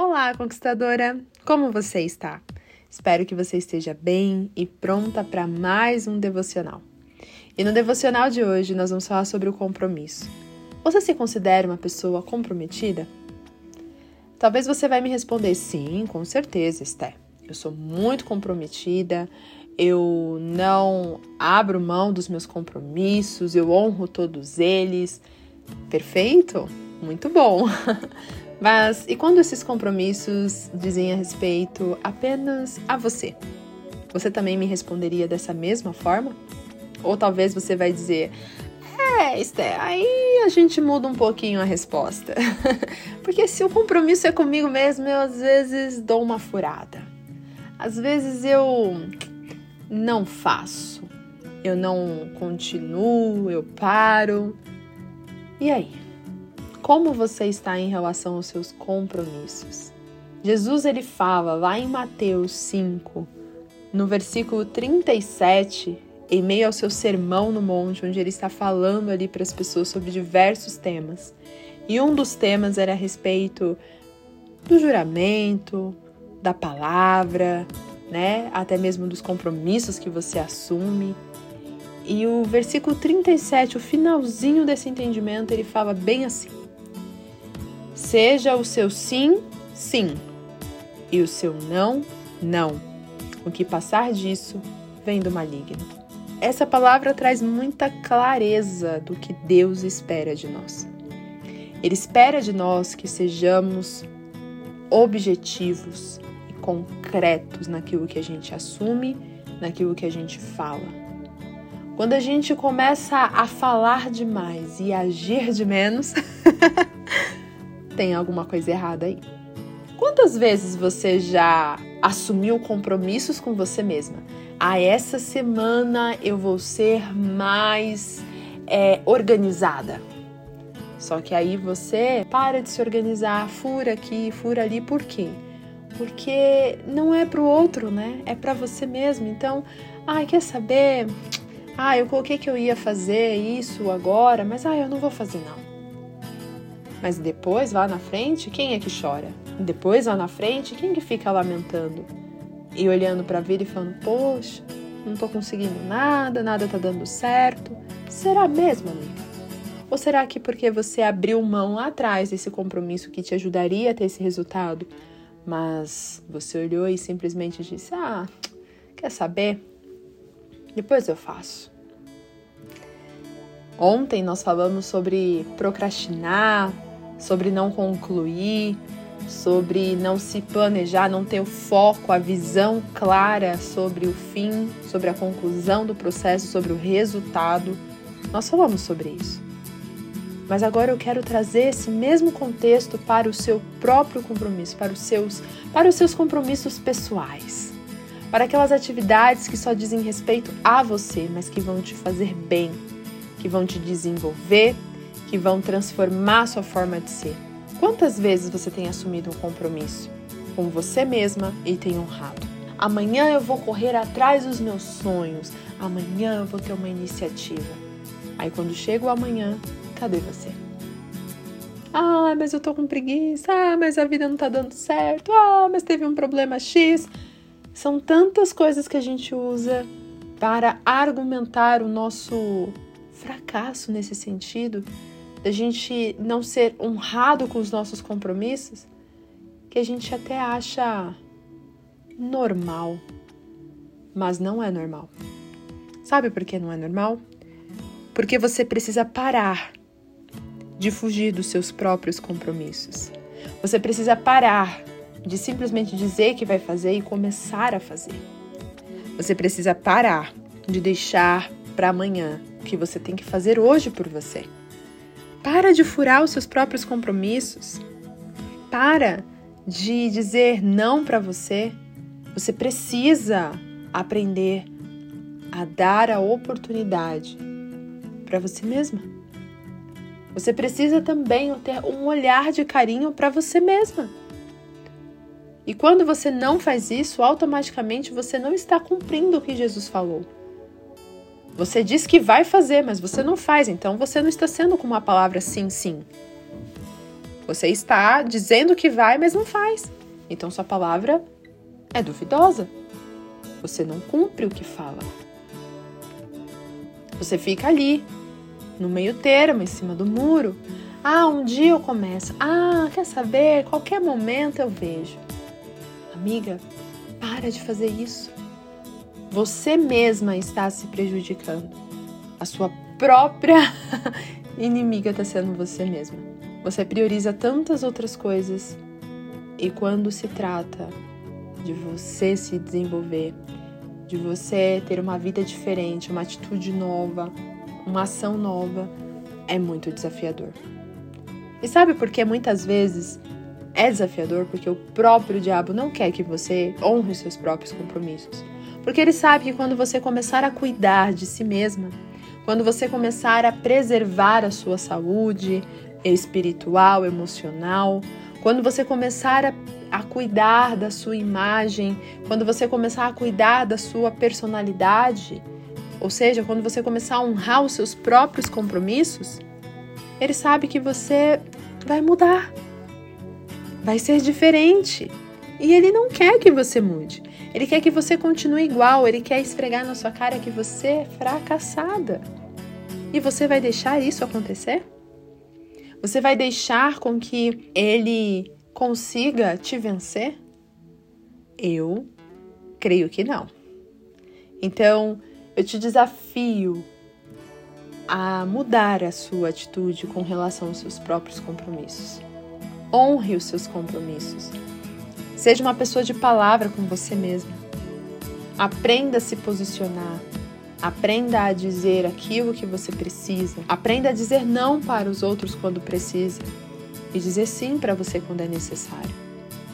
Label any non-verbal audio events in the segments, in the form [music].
Olá, conquistadora! Como você está? Espero que você esteja bem e pronta para mais um devocional. E no devocional de hoje nós vamos falar sobre o compromisso. Você se considera uma pessoa comprometida? Talvez você vai me responder sim, com certeza, Esté. Eu sou muito comprometida, eu não abro mão dos meus compromissos, eu honro todos eles. Perfeito? Muito bom! [laughs] Mas e quando esses compromissos dizem a respeito apenas a você? Você também me responderia dessa mesma forma? Ou talvez você vai dizer: É, Esther, aí a gente muda um pouquinho a resposta. [laughs] Porque se o compromisso é comigo mesmo, eu às vezes dou uma furada. Às vezes eu não faço, eu não continuo, eu paro. E aí? Como você está em relação aos seus compromissos. Jesus ele fala lá em Mateus 5, no versículo 37, em meio ao seu sermão no monte, onde ele está falando ali para as pessoas sobre diversos temas. E um dos temas era a respeito do juramento, da palavra, né? Até mesmo dos compromissos que você assume. E o versículo 37, o finalzinho desse entendimento, ele fala bem assim: Seja o seu sim, sim, e o seu não, não. O que passar disso vem do maligno. Essa palavra traz muita clareza do que Deus espera de nós. Ele espera de nós que sejamos objetivos e concretos naquilo que a gente assume, naquilo que a gente fala. Quando a gente começa a falar demais e agir de menos, [laughs] tem alguma coisa errada aí. Quantas vezes você já assumiu compromissos com você mesma? Ah, essa semana eu vou ser mais é, organizada. Só que aí você para de se organizar, fura aqui, fura ali, por quê? Porque não é pro outro, né? É para você mesmo. Então, ai, quer saber? Ah, eu coloquei que eu ia fazer isso agora, mas ah, eu não vou fazer não. Mas depois, lá na frente, quem é que chora? Depois, lá na frente, quem que fica lamentando? E olhando para a vida e falando: Poxa, não tô conseguindo nada, nada tá dando certo. Será mesmo, amiga? Ou será que porque você abriu mão lá atrás desse compromisso que te ajudaria a ter esse resultado, mas você olhou e simplesmente disse: Ah, quer saber? Depois eu faço. Ontem nós falamos sobre procrastinar, sobre não concluir, sobre não se planejar, não ter o foco, a visão clara sobre o fim, sobre a conclusão do processo, sobre o resultado. Nós falamos sobre isso. Mas agora eu quero trazer esse mesmo contexto para o seu próprio compromisso, para os seus, para os seus compromissos pessoais. Para aquelas atividades que só dizem respeito a você, mas que vão te fazer bem, que vão te desenvolver que vão transformar sua forma de ser. Quantas vezes você tem assumido um compromisso com você mesma e tem honrado? Amanhã eu vou correr atrás dos meus sonhos. Amanhã eu vou ter uma iniciativa. Aí quando chega o amanhã, cadê você? Ah, mas eu tô com preguiça. Ah, mas a vida não tá dando certo. Ah, mas teve um problema X. São tantas coisas que a gente usa para argumentar o nosso fracasso nesse sentido da gente não ser honrado com os nossos compromissos, que a gente até acha normal, mas não é normal. Sabe por que não é normal? Porque você precisa parar de fugir dos seus próprios compromissos. Você precisa parar de simplesmente dizer que vai fazer e começar a fazer. Você precisa parar de deixar para amanhã o que você tem que fazer hoje por você. Para de furar os seus próprios compromissos. Para de dizer não para você. Você precisa aprender a dar a oportunidade para você mesma. Você precisa também ter um olhar de carinho para você mesma. E quando você não faz isso, automaticamente você não está cumprindo o que Jesus falou. Você diz que vai fazer, mas você não faz, então você não está sendo com uma palavra sim, sim. Você está dizendo que vai, mas não faz. Então sua palavra é duvidosa. Você não cumpre o que fala. Você fica ali, no meio termo, em cima do muro. Ah, um dia eu começo. Ah, quer saber? Qualquer momento eu vejo. Amiga, para de fazer isso. Você mesma está se prejudicando. A sua própria [laughs] inimiga está sendo você mesma. Você prioriza tantas outras coisas e quando se trata de você se desenvolver, de você ter uma vida diferente, uma atitude nova, uma ação nova, é muito desafiador. E sabe por que muitas vezes é desafiador? Porque o próprio diabo não quer que você honre os seus próprios compromissos. Porque ele sabe que quando você começar a cuidar de si mesma, quando você começar a preservar a sua saúde espiritual, emocional, quando você começar a, a, cuidar da sua imagem, quando você começar a cuidar da sua personalidade, ou seja, quando você começar a honrar os seus próprios compromissos, ele sabe que você vai mudar, vai ser diferente. E ele não quer que você mude. Ele quer que você continue igual, ele quer esfregar na sua cara que você é fracassada. E você vai deixar isso acontecer? Você vai deixar com que ele consiga te vencer? Eu creio que não. Então, eu te desafio a mudar a sua atitude com relação aos seus próprios compromissos. Honre os seus compromissos. Seja uma pessoa de palavra com você mesma. Aprenda a se posicionar. Aprenda a dizer aquilo que você precisa. Aprenda a dizer não para os outros quando precisa e dizer sim para você quando é necessário.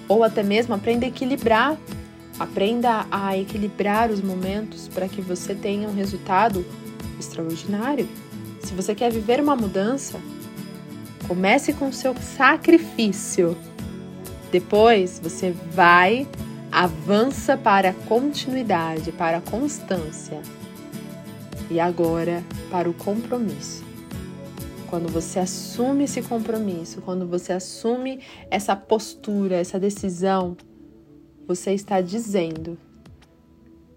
Ou até mesmo aprenda a equilibrar. Aprenda a equilibrar os momentos para que você tenha um resultado extraordinário. Se você quer viver uma mudança, comece com o seu sacrifício depois você vai, avança para a continuidade, para a constância. E agora para o compromisso. Quando você assume esse compromisso, quando você assume essa postura, essa decisão, você está dizendo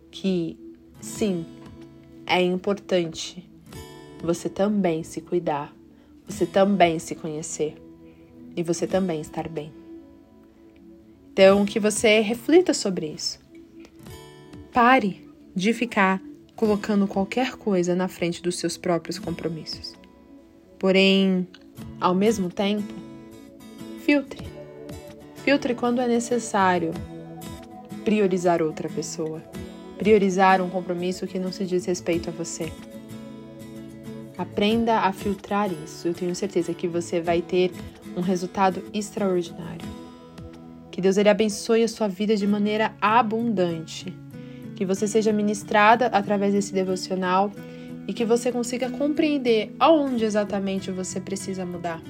que sim, é importante você também se cuidar, você também se conhecer e você também estar bem. Então, que você reflita sobre isso. Pare de ficar colocando qualquer coisa na frente dos seus próprios compromissos. Porém, ao mesmo tempo, filtre. Filtre quando é necessário priorizar outra pessoa, priorizar um compromisso que não se diz respeito a você. Aprenda a filtrar isso. Eu tenho certeza que você vai ter um resultado extraordinário. Que Deus ele abençoe a sua vida de maneira abundante. Que você seja ministrada através desse devocional e que você consiga compreender aonde exatamente você precisa mudar.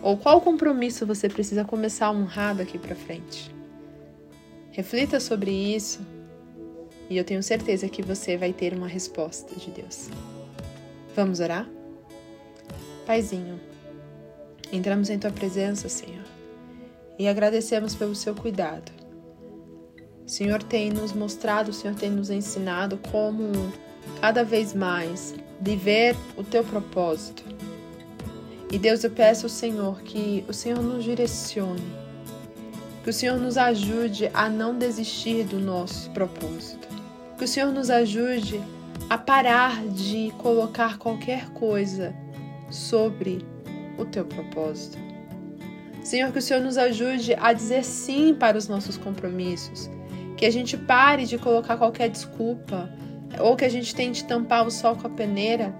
Ou qual compromisso você precisa começar a honrar daqui para frente. Reflita sobre isso e eu tenho certeza que você vai ter uma resposta de Deus. Vamos orar? Paizinho, entramos em tua presença, Senhor e agradecemos pelo seu cuidado. O Senhor tem nos mostrado, o Senhor tem nos ensinado como cada vez mais viver o teu propósito. E Deus, eu peço ao Senhor que o Senhor nos direcione, que o Senhor nos ajude a não desistir do nosso propósito, que o Senhor nos ajude a parar de colocar qualquer coisa sobre o teu propósito. Senhor, que o Senhor nos ajude a dizer sim para os nossos compromissos. Que a gente pare de colocar qualquer desculpa ou que a gente tente tampar o sol com a peneira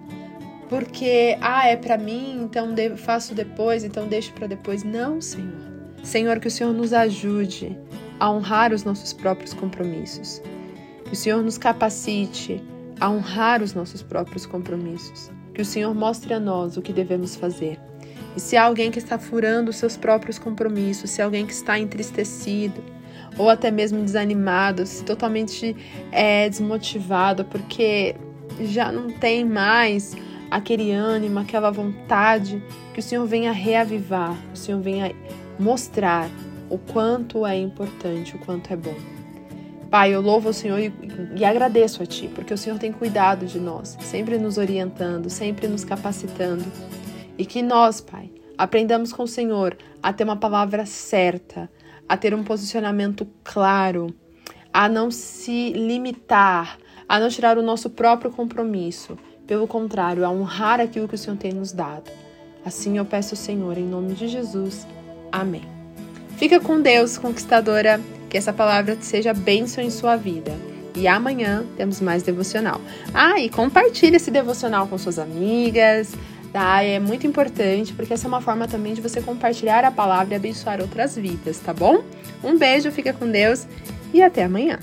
porque, ah, é para mim, então faço depois, então deixo para depois. Não, Senhor. Senhor, que o Senhor nos ajude a honrar os nossos próprios compromissos. Que o Senhor nos capacite a honrar os nossos próprios compromissos. Que o Senhor mostre a nós o que devemos fazer. E se há alguém que está furando os seus próprios compromissos, se há alguém que está entristecido, ou até mesmo desanimado, totalmente é, desmotivado, porque já não tem mais aquele ânimo, aquela vontade, que o Senhor venha reavivar, o Senhor venha mostrar o quanto é importante, o quanto é bom. Pai, eu louvo o Senhor e, e, agradeço a Ti, porque o Senhor tem cuidado de nós, sempre nos orientando, sempre nos capacitando. E que nós, Pai, aprendamos com o Senhor a ter uma palavra certa, a ter um posicionamento claro, a não se limitar, a não tirar o nosso próprio compromisso. Pelo contrário, a honrar aquilo que o Senhor tem nos dado. Assim eu peço ao Senhor, em nome de Jesus. Amém. Fica com Deus, conquistadora. Que essa palavra seja bênção em sua vida. E amanhã temos mais devocional. Ah, e compartilhe esse devocional com suas amigas, tá? É muito importante, porque essa é uma forma também de você compartilhar a palavra e abençoar outras vidas, tá bom? Um beijo, fica com Deus e até amanhã.